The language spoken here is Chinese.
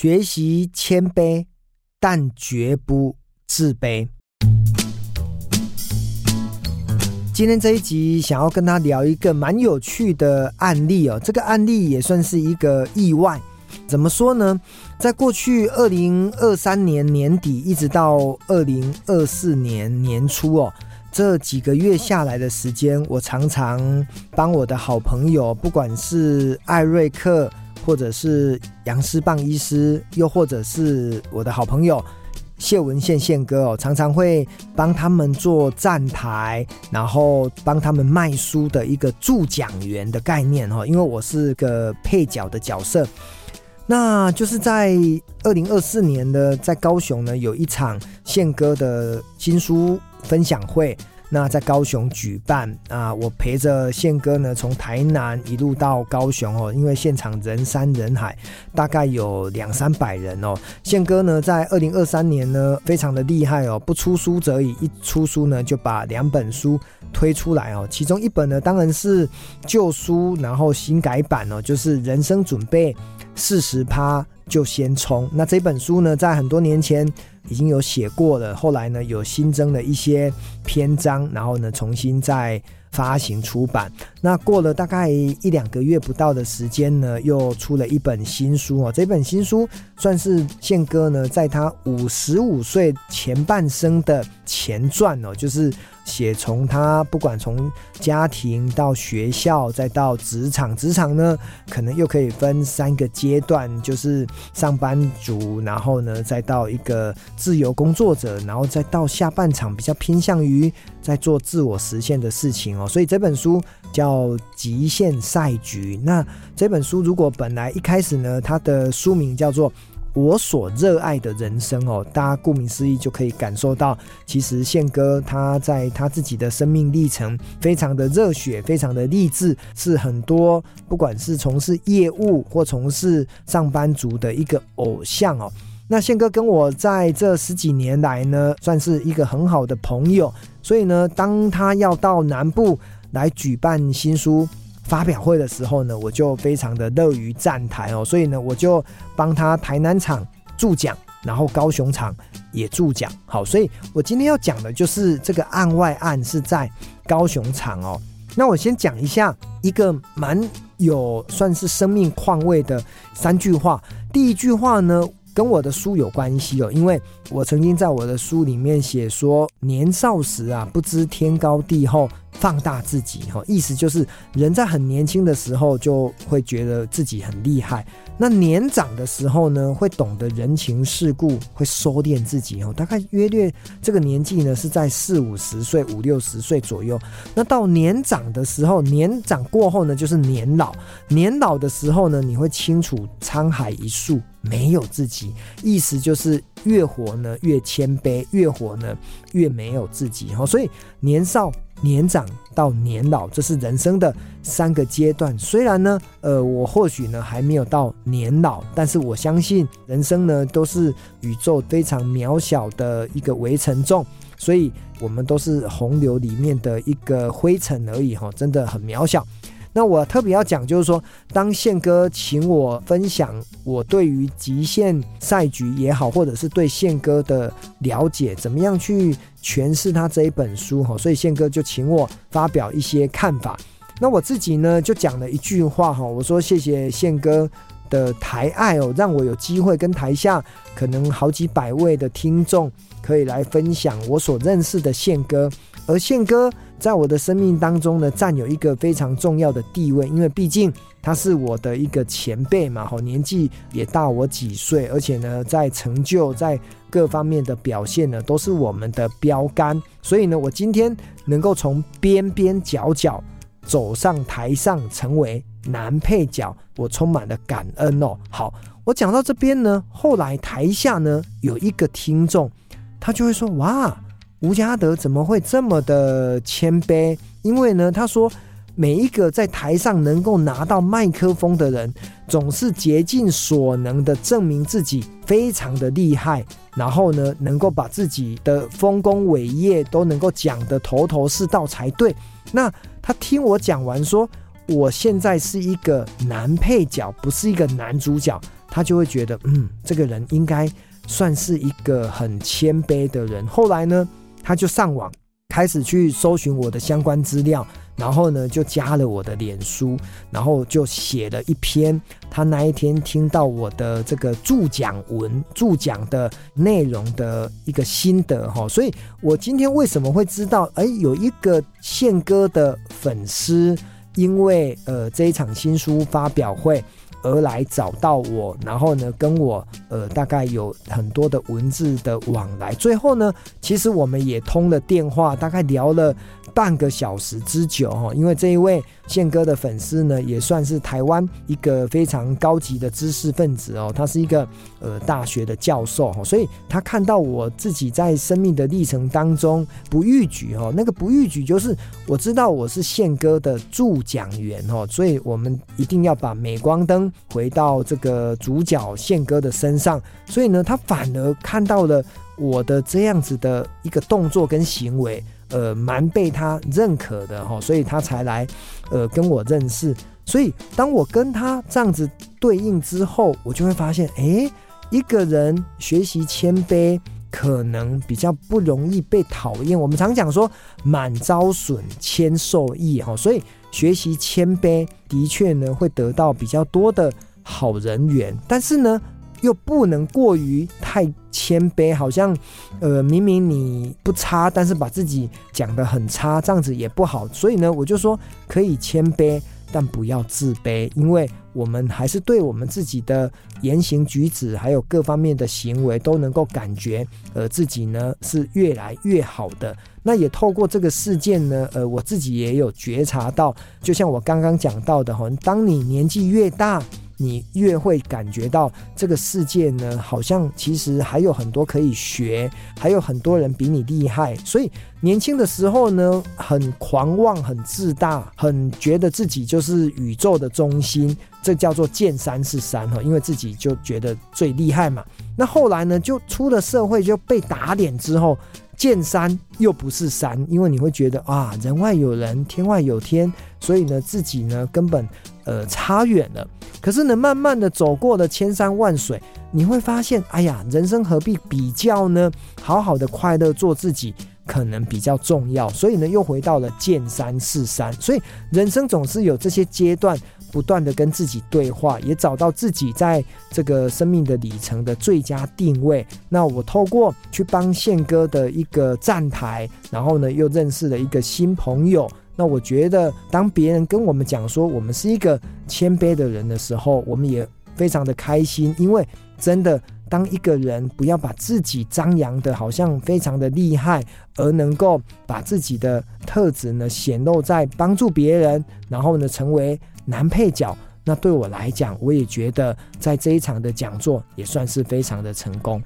学习谦卑，但绝不自卑。今天这一集想要跟他聊一个蛮有趣的案例哦，这个案例也算是一个意外。怎么说呢？在过去二零二三年年底一直到二零二四年年初哦，这几个月下来的时间，我常常帮我的好朋友，不管是艾瑞克，或者是杨思棒医师，又或者是我的好朋友。谢文宪宪哥哦，常常会帮他们做站台，然后帮他们卖书的一个助讲员的概念哦。因为我是个配角的角色，那就是在二零二四年的在高雄呢，有一场宪哥的新书分享会。那在高雄举办啊，我陪着宪哥呢，从台南一路到高雄哦，因为现场人山人海，大概有两三百人哦。宪哥呢，在二零二三年呢，非常的厉害哦，不出书则已，一出书呢，就把两本书推出来哦。其中一本呢，当然是旧书，然后新改版哦，就是人生准备四十趴就先冲。那这本书呢，在很多年前。已经有写过了，后来呢，有新增了一些篇章，然后呢，重新再发行出版。那过了大概一两个月不到的时间呢，又出了一本新书哦。这本新书算是宪哥呢，在他五十五岁前半生的前传哦，就是。写从他不管从家庭到学校再到职场，职场呢可能又可以分三个阶段，就是上班族，然后呢再到一个自由工作者，然后再到下半场比较偏向于在做自我实现的事情哦。所以这本书叫《极限赛局》。那这本书如果本来一开始呢，它的书名叫做。我所热爱的人生哦，大家顾名思义就可以感受到，其实宪哥他在他自己的生命历程非常的热血，非常的励志，是很多不管是从事业务或从事上班族的一个偶像哦。那宪哥跟我在这十几年来呢，算是一个很好的朋友，所以呢，当他要到南部来举办新书。发表会的时候呢，我就非常的乐于站台哦，所以呢，我就帮他台南场助讲，然后高雄场也助讲。好，所以我今天要讲的就是这个案外案是在高雄场哦。那我先讲一下一个蛮有算是生命况味的三句话。第一句话呢，跟我的书有关系哦，因为我曾经在我的书里面写说，年少时啊，不知天高地厚。放大自己，哈，意思就是人在很年轻的时候就会觉得自己很厉害，那年长的时候呢，会懂得人情世故，会收敛自己，哦，大概约略这个年纪呢是在四五十岁、五六十岁左右。那到年长的时候，年长过后呢，就是年老，年老的时候呢，你会清楚沧海一粟，没有自己，意思就是越活呢越谦卑，越活呢越没有自己，哈，所以年少。年长到年老，这是人生的三个阶段。虽然呢，呃，我或许呢还没有到年老，但是我相信人生呢都是宇宙非常渺小的一个微尘众，所以我们都是洪流里面的一个灰尘而已，哈，真的很渺小。那我特别要讲，就是说，当宪哥请我分享我对于极限赛局也好，或者是对宪哥的了解，怎么样去诠释他这一本书哈，所以宪哥就请我发表一些看法。那我自己呢，就讲了一句话哈，我说谢谢宪哥的台爱哦，让我有机会跟台下可能好几百位的听众可以来分享我所认识的宪哥，而宪哥。在我的生命当中呢，占有一个非常重要的地位，因为毕竟他是我的一个前辈嘛，好，年纪也大我几岁，而且呢，在成就在各方面的表现呢，都是我们的标杆。所以呢，我今天能够从边边角角走上台上，成为男配角，我充满了感恩哦。好，我讲到这边呢，后来台下呢有一个听众，他就会说：“哇。”吴家德怎么会这么的谦卑？因为呢，他说每一个在台上能够拿到麦克风的人，总是竭尽所能的证明自己非常的厉害，然后呢，能够把自己的丰功伟业都能够讲得头头是道才对。那他听我讲完说，我现在是一个男配角，不是一个男主角。他就会觉得，嗯，这个人应该算是一个很谦卑的人。后来呢，他就上网开始去搜寻我的相关资料。然后呢，就加了我的脸书，然后就写了一篇他那一天听到我的这个助讲文、助讲的内容的一个心得哈。所以我今天为什么会知道？哎，有一个宪哥的粉丝，因为呃这一场新书发表会。而来找到我，然后呢，跟我呃大概有很多的文字的往来，最后呢，其实我们也通了电话，大概聊了半个小时之久哈。因为这一位宪哥的粉丝呢，也算是台湾一个非常高级的知识分子哦，他是一个呃大学的教授哈，所以他看到我自己在生命的历程当中不逾矩哈，那个不逾矩就是我知道我是宪哥的助讲员哦，所以我们一定要把镁光灯。回到这个主角宪哥的身上，所以呢，他反而看到了我的这样子的一个动作跟行为，呃，蛮被他认可的哈，所以他才来呃跟我认识。所以当我跟他这样子对应之后，我就会发现，诶，一个人学习谦卑，可能比较不容易被讨厌。我们常讲说，满招损，谦受益哈，所以。学习谦卑的确呢，会得到比较多的好人缘，但是呢，又不能过于太谦卑，好像呃明明你不差，但是把自己讲得很差，这样子也不好。所以呢，我就说可以谦卑，但不要自卑，因为我们还是对我们自己的言行举止，还有各方面的行为，都能够感觉呃自己呢是越来越好的。那也透过这个事件呢，呃，我自己也有觉察到，就像我刚刚讲到的哈，当你年纪越大，你越会感觉到这个世界呢，好像其实还有很多可以学，还有很多人比你厉害。所以年轻的时候呢，很狂妄、很自大，很觉得自己就是宇宙的中心，这叫做见山是山哈，因为自己就觉得最厉害嘛。那后来呢，就出了社会就被打脸之后。见山又不是山，因为你会觉得啊，人外有人，天外有天，所以呢，自己呢根本呃差远了。可是呢，慢慢的走过了千山万水，你会发现，哎呀，人生何必比较呢？好好的快乐做自己，可能比较重要。所以呢，又回到了见山是山。所以人生总是有这些阶段。不断的跟自己对话，也找到自己在这个生命的里程的最佳定位。那我透过去帮宪哥的一个站台，然后呢，又认识了一个新朋友。那我觉得，当别人跟我们讲说我们是一个谦卑的人的时候，我们也非常的开心，因为真的，当一个人不要把自己张扬的好像非常的厉害，而能够把自己的特质呢显露在帮助别人，然后呢成为。男配角，那对我来讲，我也觉得在这一场的讲座也算是非常的成功。